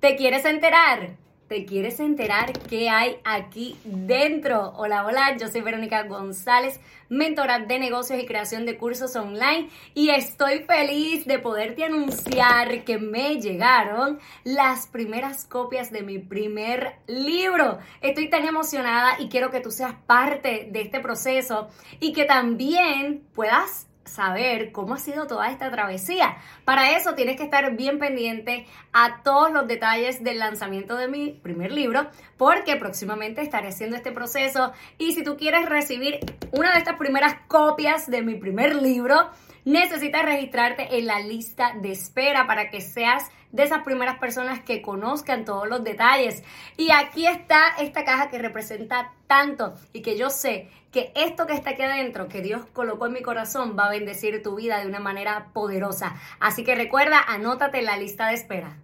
¿Te quieres enterar? ¿Te quieres enterar qué hay aquí dentro? Hola, hola, yo soy Verónica González, mentora de negocios y creación de cursos online y estoy feliz de poderte anunciar que me llegaron las primeras copias de mi primer libro. Estoy tan emocionada y quiero que tú seas parte de este proceso y que también puedas saber cómo ha sido toda esta travesía. Para eso tienes que estar bien pendiente a todos los detalles del lanzamiento de mi primer libro, porque próximamente estaré haciendo este proceso y si tú quieres recibir una de estas primeras copias de mi primer libro, necesitas registrarte en la lista de espera para que seas de esas primeras personas que conozcan todos los detalles. Y aquí está esta caja que representa tanto y que yo sé que esto que está aquí adentro, que Dios colocó en mi corazón, va a bendecir tu vida de una manera poderosa. Así que recuerda, anótate en la lista de espera.